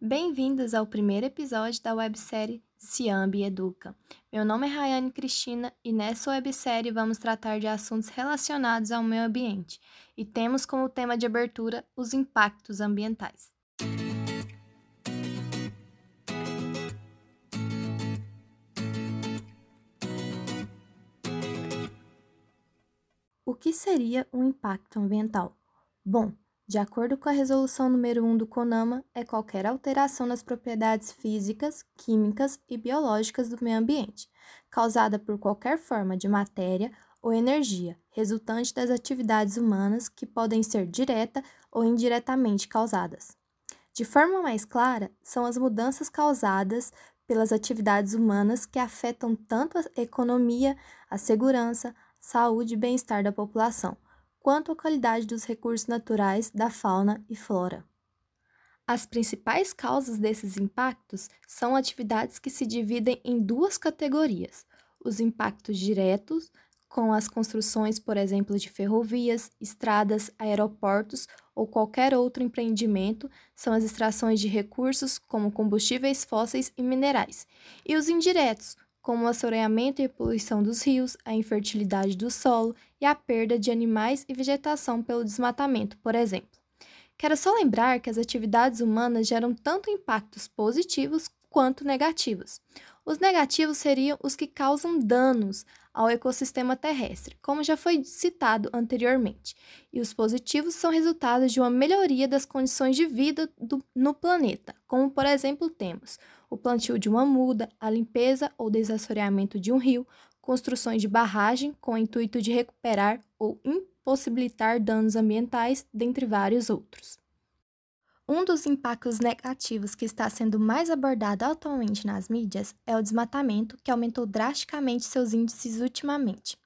Bem-vindos ao primeiro episódio da websérie Ciambi Educa. Meu nome é Rayane Cristina e nessa websérie vamos tratar de assuntos relacionados ao meio ambiente e temos como tema de abertura os impactos ambientais. O que seria um impacto ambiental? Bom, de acordo com a resolução número 1 do CONAMA, é qualquer alteração nas propriedades físicas, químicas e biológicas do meio ambiente, causada por qualquer forma de matéria ou energia, resultante das atividades humanas que podem ser direta ou indiretamente causadas. De forma mais clara, são as mudanças causadas pelas atividades humanas que afetam tanto a economia, a segurança, saúde e bem-estar da população quanto à qualidade dos recursos naturais da fauna e flora. As principais causas desses impactos são atividades que se dividem em duas categorias: os impactos diretos, com as construções, por exemplo, de ferrovias, estradas, aeroportos ou qualquer outro empreendimento, são as extrações de recursos como combustíveis fósseis e minerais, e os indiretos, como o assoreamento e poluição dos rios, a infertilidade do solo e a perda de animais e vegetação pelo desmatamento, por exemplo. Quero só lembrar que as atividades humanas geram tanto impactos positivos quanto negativos. Os negativos seriam os que causam danos ao ecossistema terrestre, como já foi citado anteriormente, e os positivos são resultados de uma melhoria das condições de vida do, no planeta, como por exemplo temos o plantio de uma muda, a limpeza ou desassoreamento de um rio, construções de barragem com o intuito de recuperar ou impossibilitar danos ambientais, dentre vários outros. Um dos impactos negativos que está sendo mais abordado atualmente nas mídias é o desmatamento, que aumentou drasticamente seus índices ultimamente.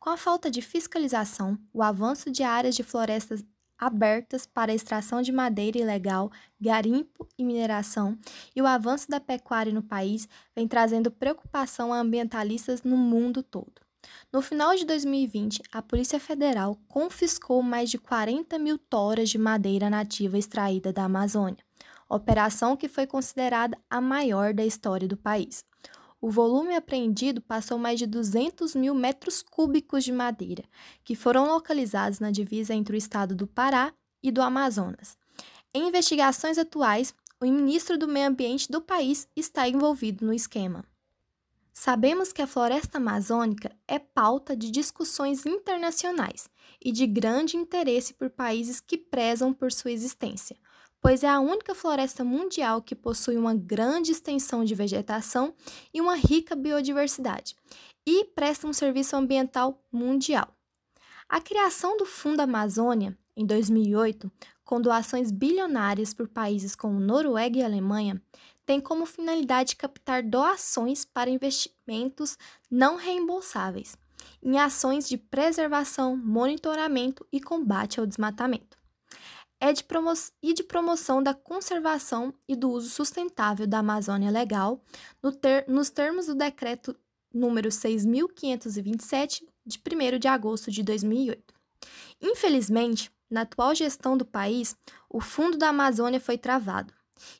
Com a falta de fiscalização, o avanço de áreas de florestas abertas para extração de madeira ilegal, garimpo e mineração, e o avanço da pecuária no país vem trazendo preocupação a ambientalistas no mundo todo. No final de 2020, a Polícia Federal confiscou mais de 40 mil toras de madeira nativa extraída da Amazônia, operação que foi considerada a maior da história do país. O volume apreendido passou mais de 200 mil metros cúbicos de madeira, que foram localizados na divisa entre o estado do Pará e do Amazonas. Em investigações atuais, o ministro do Meio Ambiente do país está envolvido no esquema. Sabemos que a floresta amazônica é pauta de discussões internacionais e de grande interesse por países que prezam por sua existência, pois é a única floresta mundial que possui uma grande extensão de vegetação e uma rica biodiversidade, e presta um serviço ambiental mundial. A criação do Fundo Amazônia, em 2008, com doações bilionárias por países como Noruega e Alemanha, tem como finalidade captar doações para investimentos não reembolsáveis em ações de preservação, monitoramento e combate ao desmatamento. É de e de promoção da conservação e do uso sustentável da Amazônia Legal, no ter nos termos do decreto número 6.527, de 1 de agosto de 2008. Infelizmente, na atual gestão do país, o Fundo da Amazônia foi travado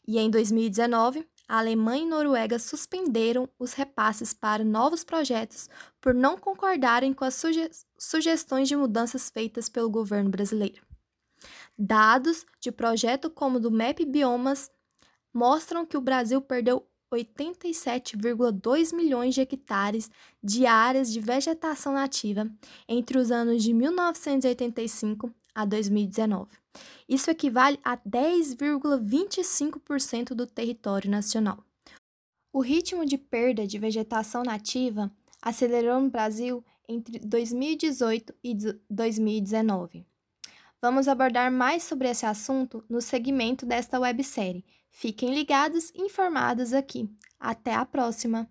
e em 2019, a Alemanha e Noruega suspenderam os repasses para novos projetos por não concordarem com as suge sugestões de mudanças feitas pelo governo brasileiro. Dados de projeto como o do MEP Biomas mostram que o Brasil perdeu 87,2 milhões de hectares de áreas de vegetação nativa entre os anos de 1985 a 2019. Isso equivale a 10,25% do território nacional. O ritmo de perda de vegetação nativa acelerou no Brasil entre 2018 e 2019. Vamos abordar mais sobre esse assunto no segmento desta websérie. Fiquem ligados e informados aqui. Até a próxima!